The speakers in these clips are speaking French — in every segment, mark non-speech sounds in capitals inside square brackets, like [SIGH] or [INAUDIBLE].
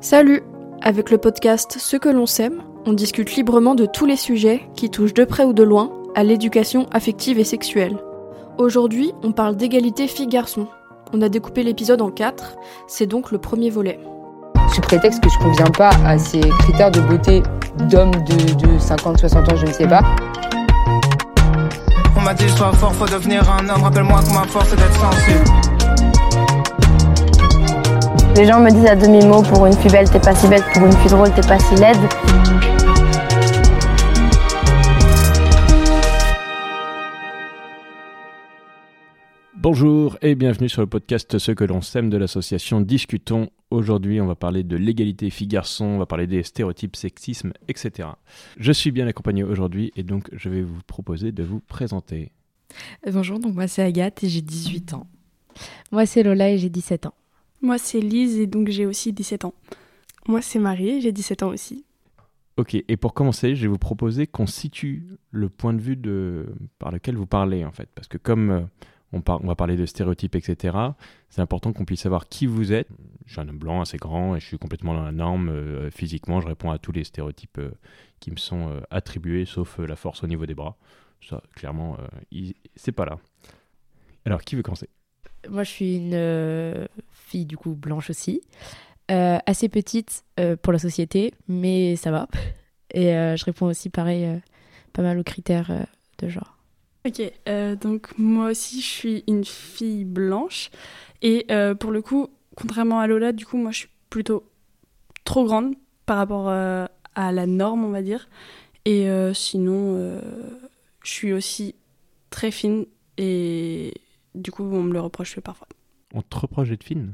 Salut Avec le podcast Ce que l'on sème, on discute librement de tous les sujets qui touchent de près ou de loin à l'éducation affective et sexuelle. Aujourd'hui, on parle d'égalité filles-garçons. On a découpé l'épisode en quatre, c'est donc le premier volet. Sous prétexte que je conviens pas à ces critères de beauté d'hommes de, de 50-60 ans, je ne sais pas. On m'a dit sois fort, faut devenir un homme. Rappelle-moi que ma force est d'être sensible. Les gens me disent à demi-mot pour une fille belle, t'es pas si belle, pour une fille drôle, t'es pas si laide. Bonjour et bienvenue sur le podcast Ce que l'on sème de l'association Discutons. Aujourd'hui, on va parler de l'égalité filles-garçons, on va parler des stéréotypes, sexisme, etc. Je suis bien accompagné aujourd'hui et donc je vais vous proposer de vous présenter. Bonjour, donc moi c'est Agathe et j'ai 18 ans. Moi c'est Lola et j'ai 17 ans. Moi c'est Lise et donc j'ai aussi 17 ans. Moi c'est Marie j'ai 17 ans aussi. Ok, et pour commencer, je vais vous proposer qu'on situe le point de vue de... par lequel vous parlez en fait. Parce que comme euh, on, va parler de stéréotypes, etc., c'est important qu'on puisse savoir qui vous êtes. Je suis un homme blanc assez grand et je suis complètement dans la norme. euh, physiquement, je réponds à tous les stéréotypes euh, qui me sont attribués, sauf la force au niveau des bras. Ça, clairement, il- c'est pas là. Alors, qui veut commencer? Moi je suis une euh, fille du coup blanche aussi, Euh, assez petite euh, pour la société, mais ça va. Et je réponds aussi pareil, pas mal aux critères de genre. Ok, donc moi aussi je suis une fille blanche et pour le coup, contrairement à Lola, du coup moi je suis plutôt trop grande par rapport à la norme on va dire. Et sinon, je suis aussi très fine et du coup on me le reproche parfois. On te reproche d'être fine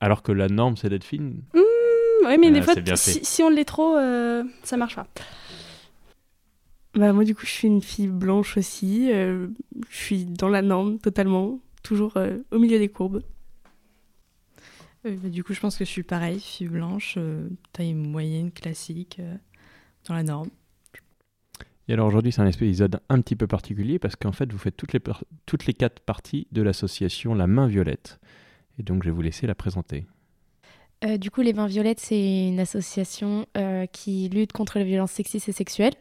Alors que la norme, c'est d'être fine Oui mais Ah, des fois, bien fait. si, si on l'est trop, euh, ça marche pas. Bah moi du coup je suis une fille blanche aussi. euh, je suis dans la norme totalement, toujours euh, au milieu des courbes. Euh, bah, du coup, je pense que je suis pareil, fille blanche, euh, taille moyenne, classique, euh, dans la norme. Et alors aujourd'hui, c'est un épisode un petit peu particulier parce qu'en fait, vous faites toutes les, toutes les quatre parties de l'association La Main Violette. Et donc, je vais vous laisser la présenter. Euh, du coup, Les Mains Violettes, c'est une association euh, qui lutte contre les violences sexistes et sexuelles.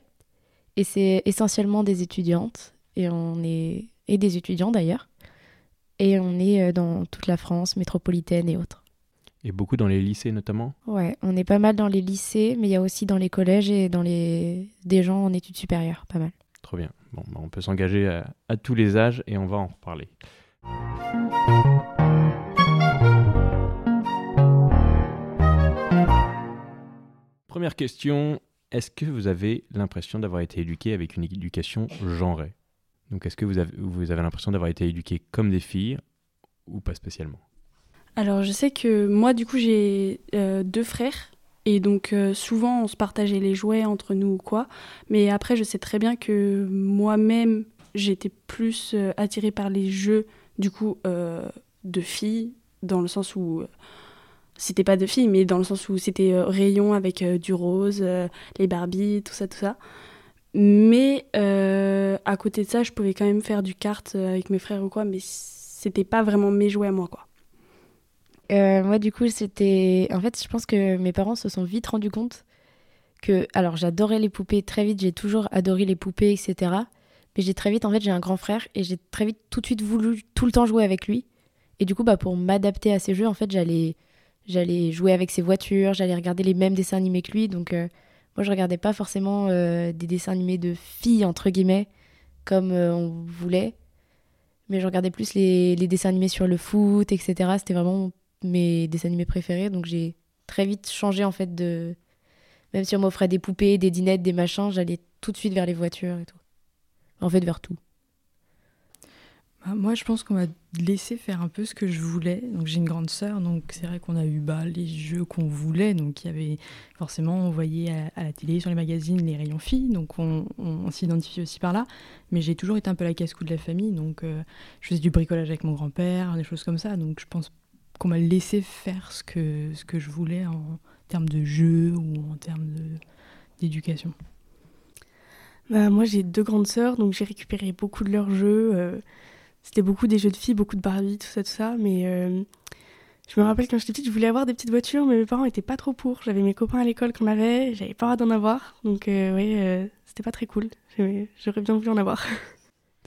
Et c'est essentiellement des étudiantes, et, on est... et des étudiants d'ailleurs. Et on est euh, dans toute la France métropolitaine et autres. Et beaucoup dans les lycées notamment. Ouais, on est pas mal dans les lycées, mais il y a aussi dans les collèges et dans les des gens en études supérieures, pas mal. Trop bien. Bon, bah, on peut s'engager à, à tous les âges et on va en reparler. Première question. Est-ce que vous avez l'impression d'avoir été éduqué avec une éducation genrée? Donc, est-ce que vous avez, vous avez l'impression d'avoir été éduqué comme des filles ou pas spécialement? Alors je sais que moi du coup j'ai euh, deux frères et donc euh, souvent on se partageait les jouets entre nous ou quoi. Mais après je sais très bien que moi-même j'étais plus euh, attirée par les jeux du coup de filles dans le sens où c'était pas de filles mais dans le sens où c'était rayon avec du rose, les Barbie, tout ça tout ça. Mais à côté de ça je pouvais quand même faire du kart avec mes frères ou quoi mais c'était pas vraiment mes jouets à moi quoi. Euh, moi, du coup, c'était. En fait, je pense que mes parents se sont vite rendus compte que. Alors, j'adorais les poupées très vite, j'ai toujours adoré les poupées, etc. Mais j'ai très vite, en fait, j'ai un grand frère et j'ai très vite tout de suite voulu tout le temps jouer avec lui. Et du coup, bah, pour m'adapter à ces jeux, en fait, j'allais. J'allais jouer avec ses voitures, j'allais regarder les mêmes dessins animés que lui. Donc, euh, moi, je regardais pas forcément euh, des dessins animés de filles, entre guillemets, comme euh, on voulait. Mais je regardais plus les, les dessins animés sur le foot, etc. C'était vraiment mes dessins animés préférés. Donc j'ai très vite changé en fait de. Même si on m'offrait des poupées, des dinettes, des machins, j'allais tout de suite vers les voitures et tout. En fait, vers tout. Bah, moi, je pense qu'on m'a laissé faire un peu ce que je voulais. Donc, j'ai une grande sœur, donc c'est vrai qu'on a eu bah, les jeux qu'on voulait. Donc, il y avait forcément, on voyait à, la télé, sur les magazines, les rayons filles. Donc, on, on, on s'identifie aussi par là. Mais j'ai toujours été un peu la casse-cou de la famille. Donc, euh, je faisais du bricolage avec mon grand-père, des choses comme ça. Donc, je pense qu'on m'a laissé faire ce que, ce que je voulais en termes de jeux ou en termes d'éducation. Bah, moi j'ai deux grandes sœurs donc j'ai récupéré beaucoup de leurs jeux. euh, C'était beaucoup des jeux de filles, beaucoup de Barbie, tout ça, tout ça. Mais euh, Je me rappelle quand j'étais petite, je voulais avoir des petites voitures, mais mes parents étaient pas trop pour. J'avais mes copains à l'école qu'on avait, j'avais pas d'en avoir. Donc, euh, oui, c'était pas très cool. J'aurais bien voulu en avoir. [LAUGHS]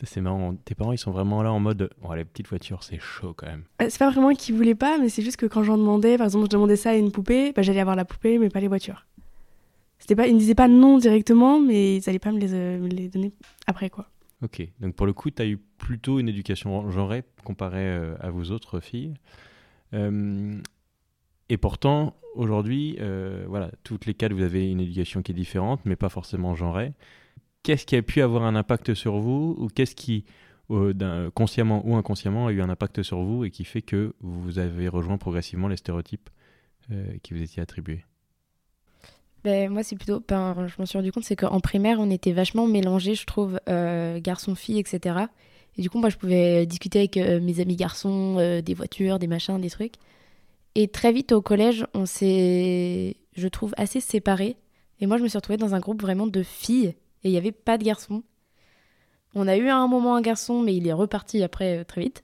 C'est marrant, tes parents ils sont vraiment là en mode oh, les petites voitures c'est chaud quand même. Euh, c'est pas vraiment qu'ils voulaient pas, mais c'est juste que quand j'en demandais, par exemple je demandais ça à une poupée, bah, j'allais avoir la poupée mais pas les voitures. C'était pas, ils me disaient pas non directement, mais ils allaient pas me les, me les donner après quoi. Ok, donc pour le coup tu as eu plutôt une éducation genrée comparée à vos autres filles. Euh, et pourtant, aujourd'hui, euh, voilà, toutes les quatre, vous avez une éducation qui est différente, mais pas forcément genrée. Qu'est-ce qui a pu avoir un impact sur vous, ou qu'est-ce qui, euh, consciemment ou inconsciemment, a eu un impact sur vous et qui fait que vous avez rejoint progressivement les stéréotypes qui vous étaient attribués? Ben, moi, c'est plutôt. Je m'en suis rendu compte, c'est qu'en primaire, on était vachement mélangés, je trouve, garçons-filles, etc. Et du coup, moi, je pouvais discuter avec euh, mes amis garçons, euh, des voitures, des machins, des trucs. Et très vite au collège, on s'est, je trouve, assez séparés. Et moi, je me suis retrouvée dans un groupe vraiment de filles. Et il n'y avait pas de garçons. On a eu à un moment un garçon, mais il est reparti après euh, très vite.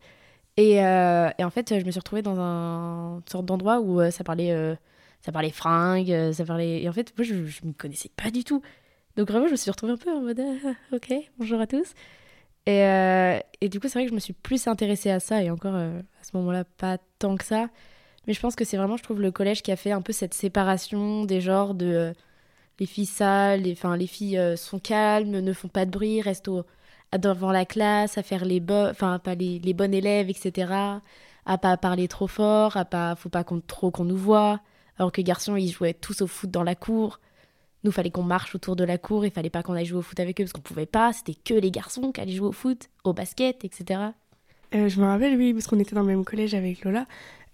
Et, et, en fait, je me suis retrouvée dans un sorte d'endroit où ça parlait, ça parlait fringues, ça parlait. Et en fait, moi, je ne me connaissais pas du tout. Donc vraiment, je me suis retrouvée un peu en mode ah, ok, bonjour à tous. Et, euh, et, du coup, c'est vrai que je me suis plus intéressée à ça, et encore euh, à ce moment-là, pas tant que ça. Mais je pense que c'est vraiment, je trouve, le collège qui a fait un peu cette séparation des genres de euh, les filles sales, les, enfin, les filles sont calmes, ne font pas de bruit, restent devant la classe, à faire les, les, bonnes élèves, etc. À pas parler trop fort, à pas, faut pas qu'on, trop qu'on nous voit. Alors que garçons, ils jouaient tous au foot dans la cour. Nous, fallait qu'on marche autour de la cour, il fallait pas qu'on aille jouer au foot avec eux parce qu'on pouvait pas, c'était que les garçons qui allaient jouer au foot, au basket, etc. Euh, je me rappelle, oui, parce qu'on était dans le même collège avec Lola.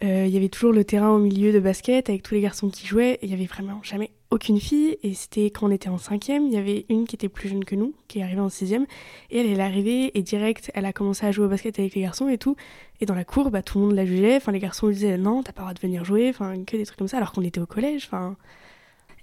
Euh, il y avait toujours le terrain au milieu de basket avec tous les garçons qui jouaient. Il y avait vraiment jamais aucune fille. Et c'était quand on était en cinquième, il y avait une qui était plus jeune que nous, qui est arrivée en sixième. Et elle, est arrivée et direct, elle a commencé à jouer au basket avec les garçons et tout. Et dans la cour, bah, tout le monde la jugeait. Enfin, les garçons disaient non, t'as pas le droit de venir jouer. Enfin, que des trucs comme ça, alors qu'on était au collège. Enfin,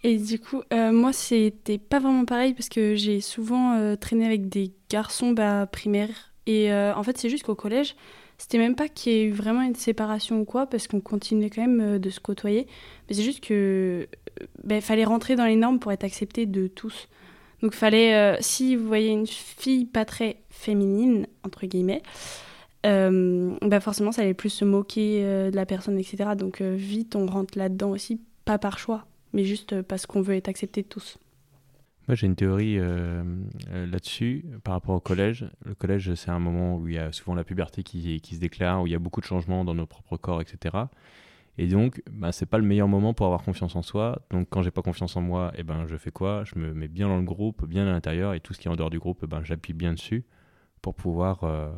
et du coup, euh, moi, c'était pas vraiment pareil parce que j'ai souvent euh, traîné avec des garçons bah, primaires. Et en fait, c'est juste qu'au collège, c'était même pas qu'il y ait eu vraiment une séparation ou quoi, parce qu'on continuait quand même de se côtoyer. Mais c'est juste que bah, fallait rentrer dans les normes pour être accepté de tous. Donc, fallait, si vous voyez une fille pas très féminine, entre guillemets, bah forcément, ça allait plus se moquer de la personne, etc. Donc, vite, on rentre là-dedans aussi, pas par choix mais juste parce qu'on veut être accepté de tous. Moi, j'ai une théorie euh, euh, là-dessus par rapport au collège. Le collège, c'est un moment où il y a souvent la puberté qui, se déclare, où il y a beaucoup de changements dans nos propres corps, etc. Et donc, bah, c'est pas le meilleur moment pour avoir confiance en soi. Donc, quand j'ai pas confiance en moi, eh ben, je fais quoi? Je me mets bien dans le groupe, bien à l'intérieur, et tout ce qui est en dehors du groupe, eh ben, j'appuie bien dessus pour pouvoir. Euh,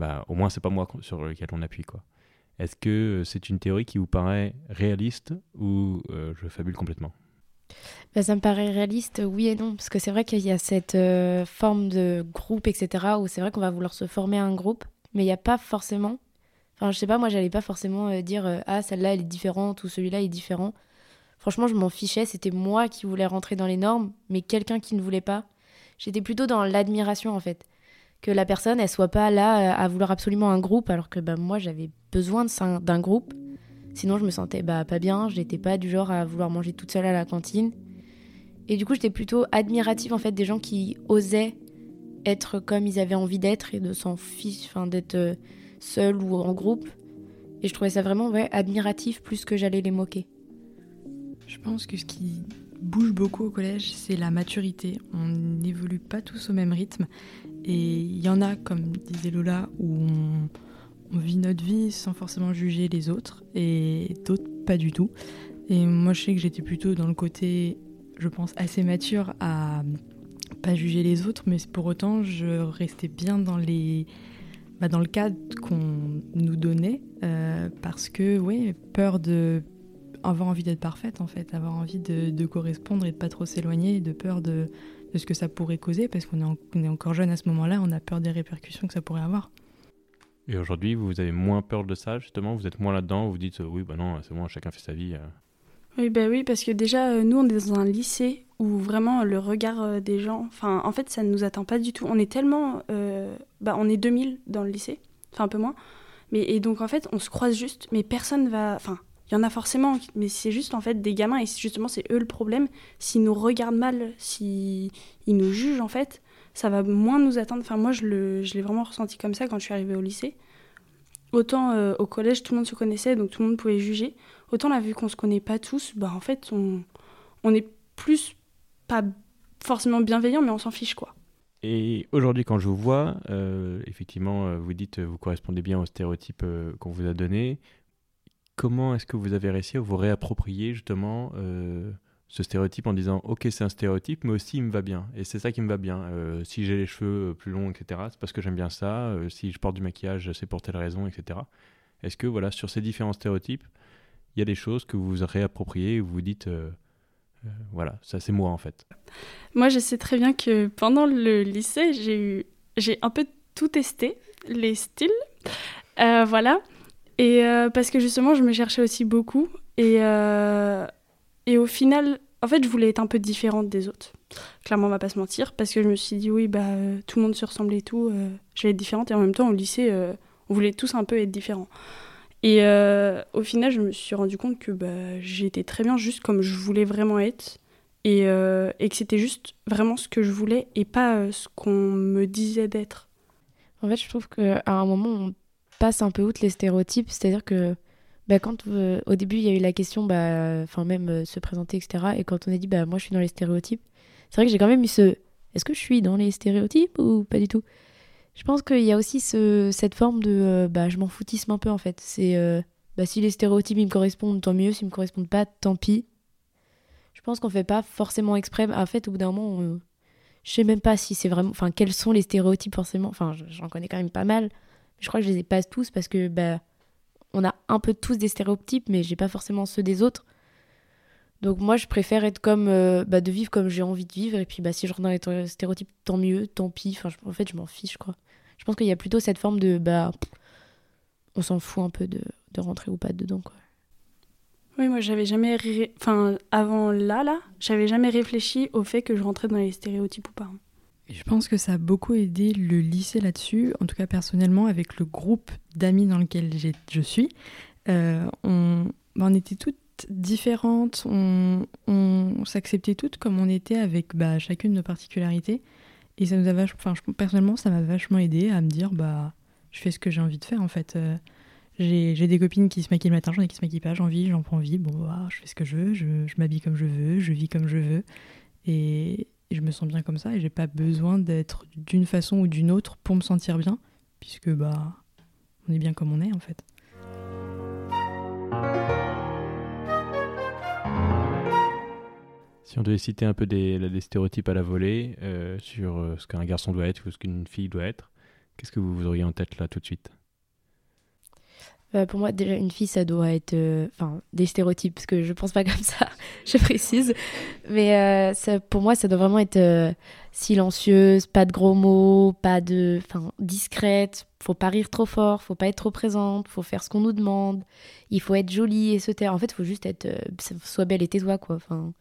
bah, au moins, c'est pas moi sur lequel on appuie, quoi. Est-ce que c'est une théorie qui vous paraît réaliste ou euh, je fabule complètement? Bah, Ça me paraît réaliste, oui et non, parce que c'est vrai qu'il y a cette euh, forme de groupe, etc., où c'est vrai qu'on va vouloir se former un groupe, mais il n'y a pas forcément... Enfin, je sais pas, moi, j'allais pas forcément euh, dire Ah, celle-là, elle est différente ou celui-là est différent. Franchement, je m'en fichais, c'était moi qui voulais rentrer dans les normes, mais quelqu'un qui ne voulait pas. J'étais plutôt dans l'admiration, en fait que la personne elle soit pas là à vouloir absolument un groupe alors que bah, moi j'avais besoin d'un groupe sinon je me sentais bah, pas bien j'étais pas du genre à vouloir manger toute seule à la cantine et du coup j'étais plutôt admirative en fait des gens qui osaient être comme ils avaient envie d'être et de s'en enfin d'être euh, seul ou en groupe et je trouvais ça vraiment ouais, admiratif plus que j'allais les moquer je pense que ce qui bouge beaucoup au collège, c'est la maturité. On n'évolue pas tous au même rythme. Et il y en a, comme disait Lola, où on, vit notre vie sans forcément juger les autres, et d'autres pas du tout. Et moi, je sais que j'étais plutôt dans le côté, je pense, assez mature à pas juger les autres, mais pour autant, je restais bien dans les bah, dans le cadre qu'on nous donnait, euh, parce que, oui, peur de avoir envie d'être parfaite en fait, avoir envie de, correspondre et de pas trop s'éloigner, de peur de, ce que ça pourrait causer, parce qu'on est, encore jeune à ce moment-là, on a peur des répercussions que ça pourrait avoir. Et aujourd'hui, vous avez moins peur de ça justement? Vous êtes moins là-dedans Vous dites oui, bah non, c'est bon, chacun fait sa vie. Euh. Oui, bah oui, parce que déjà, euh, nous, on est dans un lycée où vraiment le regard euh, des gens, enfin, en fait, ça ne nous attend pas du tout. On est tellement, bah, on est 2000 dans le lycée, enfin un peu moins, Mais, et donc, en fait, on se croise juste, mais personne va. Enfin, il y en a forcément, mais c'est juste en fait des gamins, et justement, c'est eux le problème. S'ils nous regardent mal, s'ils nous jugent, en fait, ça va moins nous attendre. Enfin, moi, je l'ai vraiment ressenti comme ça quand je suis arrivée au lycée. Autant euh, au collège, tout le monde se connaissait, donc tout le monde pouvait juger. Autant là, vu qu'on se connaît pas tous, bah en fait, on, on est plus pas forcément bienveillant, mais on s'en fiche, quoi. Et aujourd'hui, quand je vous vois, euh, effectivement, euh, vous dites vous correspondez bien aux stéréotypes qu'on vous a donnés. Comment est-ce que vous avez réussi à vous réapproprier justement ce stéréotype en disant ok c'est un stéréotype mais aussi il me va bien. Et c'est ça qui me va bien. Euh, si j'ai les cheveux euh, plus longs etc c'est parce que j'aime bien ça. Euh, si je porte du maquillage c'est pour telle raison etc est-ce que voilà sur ces différents stéréotypes il y a des choses que vous vous réappropriez et vous vous dites voilà ça c'est moi en fait? Moi je sais très bien que pendant le lycée j'ai eu j'ai un peu tout testé les styles. Voilà. Et parce que justement je me cherchais aussi beaucoup. Et et au final, en fait, je voulais être un peu différente des autres. Clairement, on va pas se mentir, parce que je me suis dit, oui, bah, euh, tout le monde se ressemble et tout, euh, je vais être différente. Et en même temps, au lycée, euh, on voulait tous un peu être différents. Et au final, je me suis rendu compte que bah, j'étais très bien juste comme je voulais vraiment être. Et, et que c'était juste vraiment ce que je voulais et pas ce qu'on me disait d'être. En fait, je trouve qu'à un moment, on passe un peu outre les stéréotypes. C'est-à-dire que bah, quand euh, au début il y a eu la question, bah, enfin même euh, se présenter, etc. Et quand on a dit, bah moi je suis dans les stéréotypes, c'est vrai que j'ai quand même eu ce, est-ce que je suis dans les stéréotypes ou pas du tout? Je pense qu'il y a aussi ce, cette forme de, euh, bah je m'en foutisme un peu en fait. C'est, bah si les stéréotypes ils me correspondent, tant mieux. S'ils me correspondent pas, tant pis. Je pense qu'on fait pas forcément exprès. En fait, au bout d'un moment, je sais même pas si c'est vraiment, enfin quels sont les stéréotypes forcément. Enfin, j'en connais quand même pas mal. Je crois que je les ai pas tous parce que bah on a un peu tous des stéréotypes, mais j'ai pas forcément ceux des autres. Donc moi, je préfère être comme, euh, bah, de vivre comme j'ai envie de vivre. Et puis, bah, si je rentre dans les stéréotypes, tant mieux, tant pis. Enfin, en fait, je m'en fiche, quoi. Je pense qu'il y a plutôt cette forme de, bah, on s'en fout un peu de, rentrer ou pas dedans, quoi. Oui, moi, j'avais jamais, enfin, avant là, là, j'avais jamais réfléchi au fait que je rentrais dans les stéréotypes ou pas. Je pense que ça a beaucoup aidé le lycée là-dessus, en tout cas personnellement, avec le groupe d'amis dans lequel je suis. Euh, on, bah, on, était toutes différentes, on, s'acceptait toutes comme on était avec bah, chacune nos particularités. Et ça nous a vachement, enfin, personnellement, ça m'a vachement aidé à me dire, bah, je fais ce que j'ai envie de faire en fait. Euh, j'ai des copines qui se maquillent le matin, j'en ai qui se maquillent pas, j'en vis, j'en prends vie. Bon, bah, je fais ce que je veux, je, je m'habille comme je veux, je vis comme je veux. Et, je me sens bien comme ça et j'ai pas besoin d'être d'une façon ou d'une autre pour me sentir bien puisque bah on est bien comme on est en fait. Si on devait citer un peu des, stéréotypes à la volée euh, sur euh, ce qu'un garçon doit être ou ce qu'une fille doit être, qu'est-ce que vous auriez en tête là tout de suite? Bah, pour moi, déjà, une fille, ça doit être. Euh, enfin, des stéréotypes, parce que je pense pas [LAUGHS] comme ça, je précise. Mais euh, ça, pour moi, ça doit vraiment être euh, silencieuse, pas de gros mots, pas de. Enfin, discrète. Faut pas rire trop fort, faut pas être trop présente, faut faire ce qu'on nous demande. Il faut être jolie et se taire. En fait, faut juste être. sois belle et tais-toi, quoi. Enfin.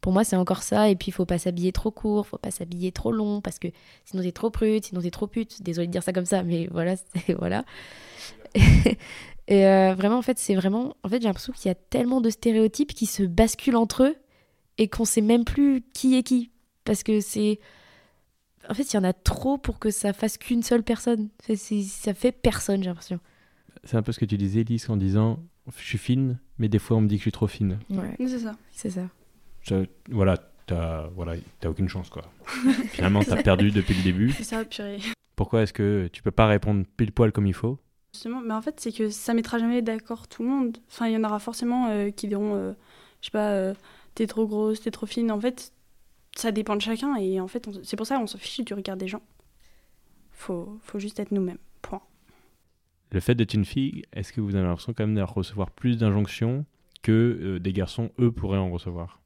Pour moi, c'est encore ça. Et puis, il faut pas s'habiller trop court, faut pas s'habiller trop long, parce que sinon t'es trop prude, sinon t'es trop pute. Désolée de dire ça comme ça, mais voilà, [LAUGHS] voilà. [LAUGHS] et euh, vraiment, en fait, c'est vraiment. En fait, j'ai l'impression qu'il y a tellement de stéréotypes qui se basculent entre eux et qu'on sait même plus qui est qui. Parce que c'est. En fait, il y en a trop pour que ça fasse qu'une seule personne. Ça fait personne, j'ai l'impression. C'est un peu ce que tu disais, Elise, en disant je suis fine, mais des fois on me dit que je suis trop fine. Ouais, c'est ça. C'est ça. voilà, t'as voilà, aucune chance, quoi. Finalement, t'as perdu depuis le début. C'est ça, purée. Pourquoi est-ce que tu peux pas répondre pile poil comme il faut Justement, mais en fait, c'est que ça mettra jamais d'accord tout le monde. Enfin, il y en aura forcément euh, qui diront, euh, je sais pas, euh, t'es trop grosse, t'es trop fine. En fait, ça dépend de chacun et en fait, c'est pour ça qu'on s'en fiche du regard des gens. Faut, faut juste être nous-mêmes. Point. Le fait d'être une fille, est-ce que vous avez l'impression quand même de recevoir plus d'injonctions que des garçons, eux, pourraient en recevoir?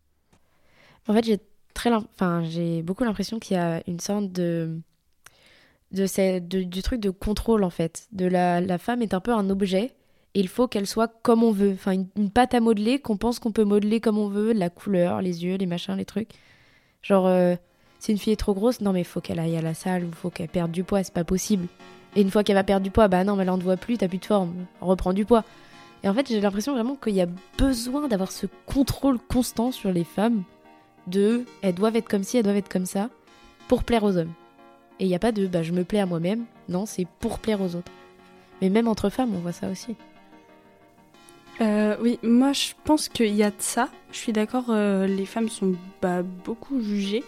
En fait, j'ai très, enfin, j'ai beaucoup l'impression qu'il y a une sorte de de, du truc de contrôle en fait. De la, la femme est un peu un objet et il faut qu'elle soit comme on veut. Enfin, une, pâte à modeler qu'on pense qu'on peut modeler comme on veut, la couleur, les yeux, les machins, les trucs. Genre, euh, si une fille est trop grosse, non mais faut qu'elle aille à la salle ou faut qu'elle perde du poids, c'est pas possible. Et une fois qu'elle va perdre du poids, bah non, mais là on voit plus, t'as plus de forme, on reprend du poids. Et en fait, j'ai l'impression vraiment qu'il y a besoin d'avoir ce contrôle constant sur les femmes de elles doivent être comme ci, elles doivent être comme ça, pour plaire aux hommes. Et il n'y a pas de bah je me plais à moi-même, non, c'est pour plaire aux autres. Mais même entre femmes, on voit ça aussi. Euh, oui, moi je pense qu'il y a de ça. Je suis d'accord, euh, les femmes sont bah, beaucoup jugées.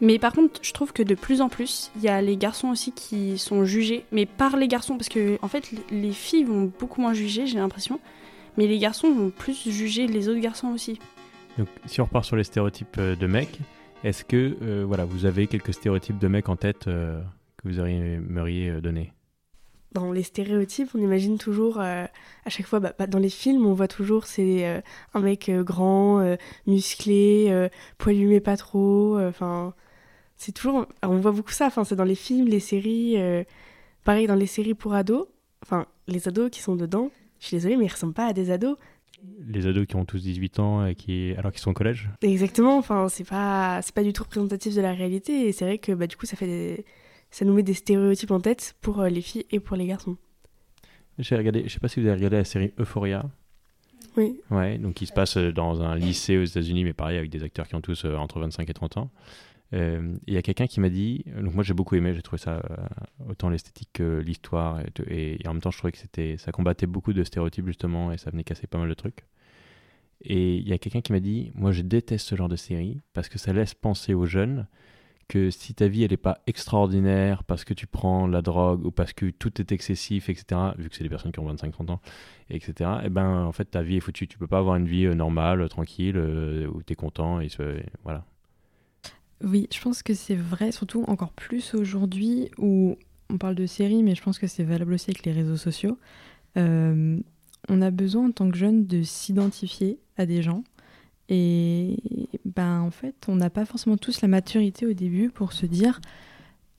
Mais par contre, je trouve que de plus en plus, il y a les garçons aussi qui sont jugés, mais par les garçons, parce que en fait, les filles vont beaucoup moins juger, j'ai l'impression, mais les garçons vont plus juger les autres garçons aussi. Donc, si on repart sur les stéréotypes euh, de mecs, est-ce que euh, voilà, vous avez quelques stéréotypes de mecs en tête euh, que vous aimeriez euh, donner? Dans les stéréotypes, on imagine toujours, à chaque fois, bah, bah, dans les films, on voit toujours c'est un mec grand, musclé, poilu mais pas trop. Enfin, c'est toujours, on voit beaucoup ça. Enfin, c'est dans les films, les séries. pareil dans les séries pour ados. Enfin, les ados qui sont dedans. Je suis désolée, mais ils ressemblent pas à des ados. Les ados qui ont tous 18 ans et qui, alors qu'ils sont au collège Exactement. Enfin, c'est pas, c'est pas du tout représentatif de la réalité. Et c'est vrai que bah, du coup, ça fait, des- ça nous met des stéréotypes en tête pour euh, les filles et pour les garçons. J'ai regardé, je sais pas si vous avez regardé la série Euphoria. Oui. Ouais, donc qui se passe euh, dans un lycée aux États-Unis, mais pareil avec des acteurs qui ont tous euh, entre 25 et 30 ans. Euh, Il y a quelqu'un qui m'a dit, donc moi j'ai beaucoup aimé, j'ai trouvé ça euh, autant l'esthétique que l'histoire, et, en même temps je trouvais que c'était, ça combattait beaucoup de stéréotypes justement, et ça venait casser pas mal de trucs. Et il y a quelqu'un qui m'a dit, moi je déteste ce genre de série parce que ça laisse penser aux jeunes que si ta vie elle est pas extraordinaire parce que tu prends la drogue ou parce que tout est excessif, etc., vu que c'est des personnes qui ont 25-30 ans, etc., et ben en fait ta vie est foutue. Tu peux pas avoir une vie euh, normale, tranquille, où tu es content, et voilà. Oui, je pense que c'est vrai, surtout encore plus aujourd'hui où on parle de séries, mais je pense que c'est valable aussi avec les réseaux sociaux. Euh, on a besoin en tant que jeune de s'identifier à des gens. Et ben en fait, on n'a pas forcément tous la maturité au début pour se dire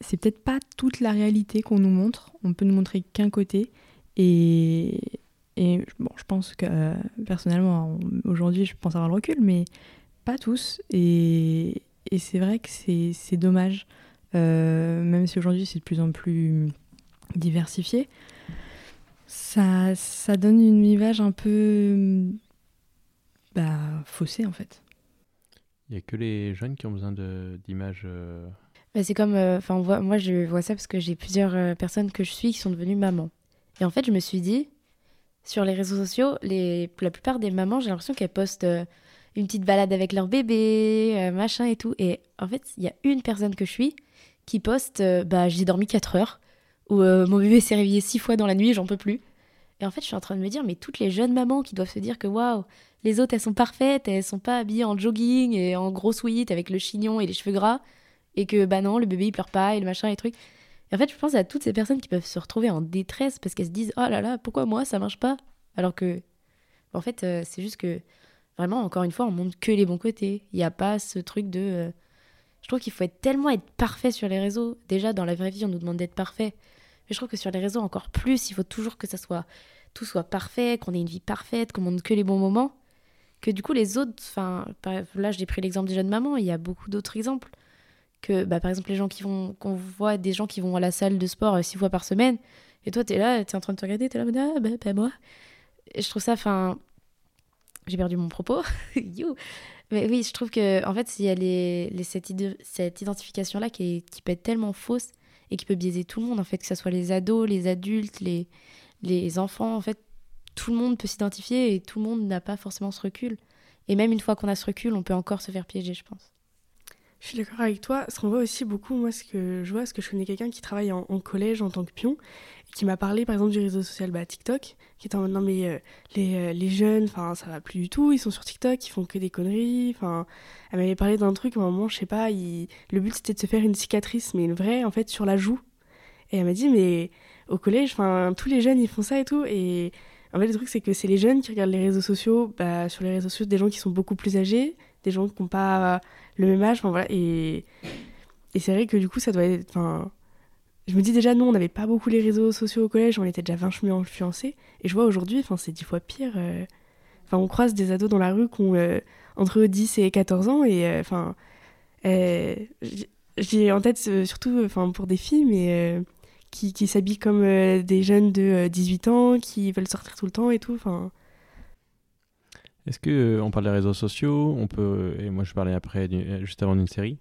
c'est peut-être pas toute la réalité qu'on nous montre, on peut nous montrer qu'un côté. Et, et bon, je pense que euh, personnellement, on- aujourd'hui, je pense avoir le recul, mais pas tous. Et, et c'est vrai que c'est c'est dommage, euh, même si aujourd'hui c'est de plus en plus diversifié. Ça, ça donne une image un peu bah, faussée en fait. Il y a que les jeunes qui ont besoin de- d'images. euh, Bah, c'est comme, euh, enfin, moi je vois ça parce que j'ai plusieurs euh, personnes que je suis qui sont devenues mamans. Et en fait, je me suis dit, sur les réseaux sociaux, les, la plupart des mamans, j'ai l'impression qu'elles postent euh, une petite balade avec leur bébé, euh, machin et tout. Et en fait, il y a une personne que je suis qui poste, euh, bah, j'ai dormi 4 heures, ou euh, mon bébé s'est réveillé 6 fois dans la nuit, j'en peux plus. Et en fait, je suis en train de me dire, mais toutes les jeunes mamans qui doivent se dire que waouh, les autres elles sont parfaites, elles sont pas habillées en jogging et en gros sweat avec le chignon et les cheveux gras et que bah non le bébé il pleure pas et le machin et les trucs et en fait je pense à toutes ces personnes qui peuvent se retrouver en détresse parce qu'elles se disent oh là là pourquoi moi ça marche pas? Alors que en fait c'est juste que vraiment encore une fois on montre que les bons côtés. Il n'y a pas ce truc de euh, je trouve qu'il faut être tellement être parfait sur les réseaux. Déjà dans la vraie vie on nous demande d'être parfait. Mais je trouve que sur les réseaux encore plus il faut toujours que ça soit tout soit parfait qu'on ait une vie parfaite qu'on montre que les bons moments. Que du coup les autres enfin là j'ai pris l'exemple des jeunes mamans il y a beaucoup d'autres exemples. Que bah, par exemple les gens qui vont qu'on voit des gens qui vont à la salle de sport euh, six fois par semaine. Et toi t'es là t'es en train de te regarder t'es là ah bah, bah, moi. Et je trouve ça enfin j'ai perdu mon propos. [LAUGHS] Mais oui je trouve que en fait il y a les, les- cette, ide- cette identification là qui, peut être tellement fausse et qui peut biaiser tout le monde en fait que ce soit les ados les adultes les enfants en fait tout le monde peut s'identifier et tout le monde n'a pas forcément ce recul. Et même une fois qu'on a ce recul on peut encore se faire piéger je pense. Je suis d'accord avec toi. Ce qu'on voit aussi beaucoup, moi, ce que je vois, c'est que je connais quelqu'un qui travaille en, collège en tant que pion qui m'a parlé, par exemple, du réseau social bah, TikTok, qui est en mode non, mais euh, les, euh, les jeunes, enfin, ça va plus du tout, ils sont sur TikTok, ils font que des conneries. Enfin, elle m'avait parlé d'un truc, à un moment, je sais pas, il- le but c'était de se faire une cicatrice, mais une vraie, en fait, sur la joue. Et elle m'a dit, mais au collège, enfin, tous les jeunes, ils font ça et tout. Et en fait, le truc, c'est que c'est les jeunes qui regardent les réseaux sociaux, bah, sur les réseaux sociaux, des gens qui sont beaucoup plus âgés, des gens qui n'ont pas le même âge, enfin voilà, et, et c'est vrai que du coup, ça doit être. Je me dis déjà, nous, on n'avait pas beaucoup les réseaux sociaux au collège, on était déjà vachement influencés, et je vois aujourd'hui, c'est dix fois pire. euh. Enfin, on croise des ados dans la rue qui ont euh, entre 10 et 14 ans, et euh, enfin, j'ai- en tête surtout, pour des filles, mais qui, qui s'habillent comme des jeunes de 18 ans, qui veulent sortir tout le temps et tout. Enfin, Est-ce que on parle des réseaux sociaux On peut et moi je parlais après juste avant d'une série.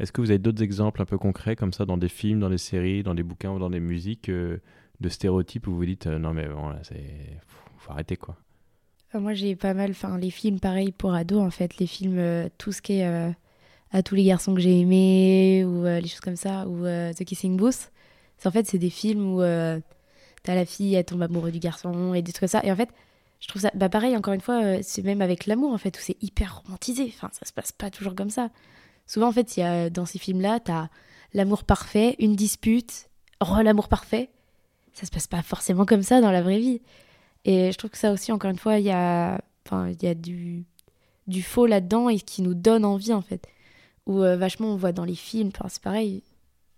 Est-ce que vous avez d'autres exemples un peu concrets comme ça dans des films, dans des séries, dans des bouquins ou dans des musiques euh, de stéréotypes où vous dites euh, non mais bon là c'est faut, arrêter quoi? Euh, Moi, j'ai pas mal, enfin, les films, pareil pour ados, en fait, les films, euh, tout ce qui est à tous les garçons que j'ai aimés, ou les choses comme ça, ou The Kissing Booth. En fait, c'est des films où t'as la fille, elle tombe amoureuse du garçon, et des trucs comme ça. Et en fait, je trouve ça, bah pareil, encore une fois, c'est même avec l'amour, en fait, où c'est hyper romantisé. Enfin, ça se passe pas toujours comme ça. Souvent, en fait, y a, dans ces films-là, t'as l'amour parfait, une dispute, re l'amour parfait. Ça se passe pas forcément comme ça dans la vraie vie. Et je trouve que ça aussi, encore une fois, il y a, il y a du, du faux là-dedans et qui nous donne envie, en fait. Où euh, vachement on voit dans les films, c'est pareil,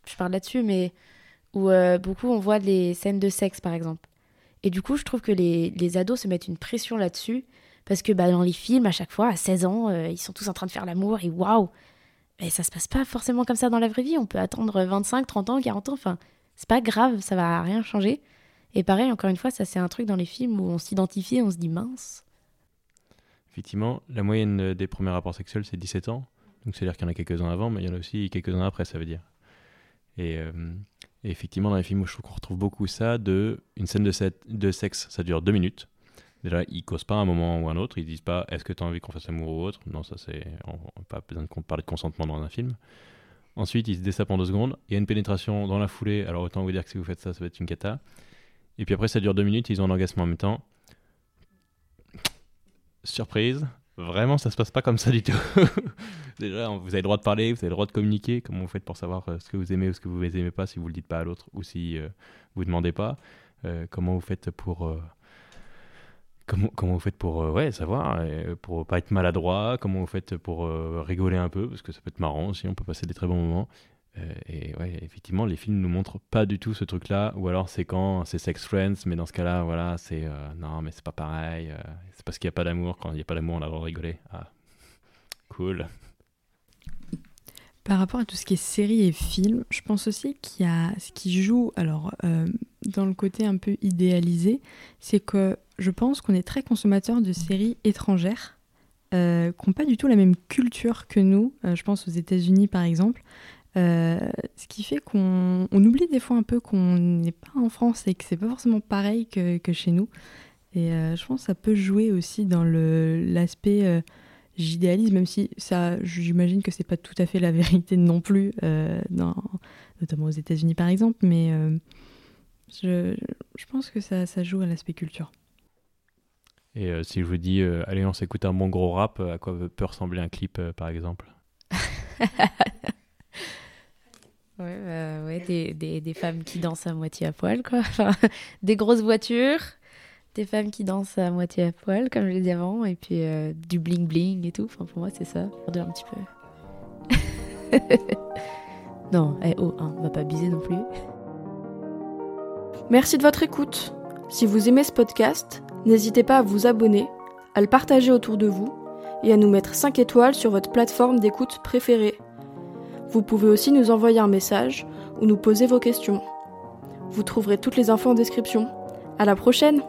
je parle là-dessus, mais où euh, beaucoup on voit les scènes de sexe, par exemple. Et du coup, je trouve que les, les ados se mettent une pression là-dessus, parce que bah, dans les films, à chaque fois, à 16 ans, euh, ils sont tous en train de faire l'amour et waouh! Mais ça se passe pas forcément comme ça dans la vraie vie. On peut attendre 25, 30 ans, 40 ans, enfin, c'est pas grave, ça va rien changer. Et pareil, encore une fois, ça c'est un truc dans les films où on s'identifie et on se dit mince. Effectivement, la moyenne des premiers rapports sexuels c'est 17 ans. Donc c'est-à-dire qu'il y en a quelques-uns avant, mais il y en a aussi quelques-uns après, ça veut dire. Et, euh, et effectivement, dans les films, je trouve qu'on retrouve beaucoup ça de une scène de sexe, ça dure deux minutes. Déjà, ils causent pas un moment ou un autre, ils disent pas est-ce que tu as envie qu'on fasse amour ou autre? Non, ça c'est. On n'a pas besoin de parler de consentement dans un film. Ensuite, ils se désapent en deux secondes. Il y a une pénétration dans la foulée, alors autant vous dire que si vous faites ça, ça va être une cata. Et puis après, ça dure deux minutes, ils ont un orgasme en même temps. Surprise, vraiment, ça se passe pas comme ça du tout. [LAUGHS] Déjà, vous avez le droit de parler, vous avez le droit de communiquer. Comment vous faites pour savoir euh, ce que vous aimez ou ce que vous aimez pas si vous le dites pas à l'autre ou si euh, vous demandez pas? Euh, Comment vous faites pour euh, comment, vous faites pour euh, savoir euh, pour pas être maladroit Comment vous faites pour euh, rigoler un peu parce que ça peut être marrant aussi. On peut passer des très bons moments. Euh, et ouais, effectivement, les films nous montrent pas du tout ce truc-là, ou alors c'est quand c'est sex friends, mais dans ce cas-là, voilà, c'est non, mais c'est pas pareil, c'est parce qu'il n'y a pas d'amour. Quand il n'y a pas d'amour, on a le droit de rigoler. Ah, cool. Par rapport à tout ce qui est séries et films, je pense aussi qu'il y a ce qui joue, alors dans le côté un peu idéalisé, c'est que je pense qu'on est très consommateur de séries étrangères euh, qui n'ont pas du tout la même culture que nous. Euh, je pense aux États-Unis par exemple. Euh, ce qui fait qu'on on oublie des fois un peu qu'on n'est pas en France et que c'est pas forcément pareil que, que chez nous. Et euh, je pense que ça peut jouer aussi dans l'aspect j'idéalise, même si ça, j'imagine que c'est pas tout à fait la [LAUGHS] vérité non plus, notamment aux États-Unis par exemple, mais je, je pense que ça, ça joue à l'aspect culture. Et euh, si je vous dis, euh, allez, on s'écoute un bon gros rap, euh, à quoi peut ressembler un clip, euh, par exemple? Ouais, bah, ouais des, des, des femmes qui dansent à moitié à poil, quoi. Enfin, [LAUGHS] des grosses voitures, des femmes qui dansent à moitié à poil, comme je l'ai dit avant, et puis euh, du bling bling et tout. Enfin, pour moi, c'est ça. Un petit peu. [LAUGHS] non, eh, oh, hein, on va pas abuser non plus. Merci de votre écoute. Si vous aimez ce podcast, n'hésitez pas à vous abonner, à le partager autour de vous et à nous mettre 5 étoiles sur votre plateforme d'écoute préférée. Vous pouvez aussi nous envoyer un message ou nous poser vos questions. Vous trouverez toutes les infos en description. À la prochaine!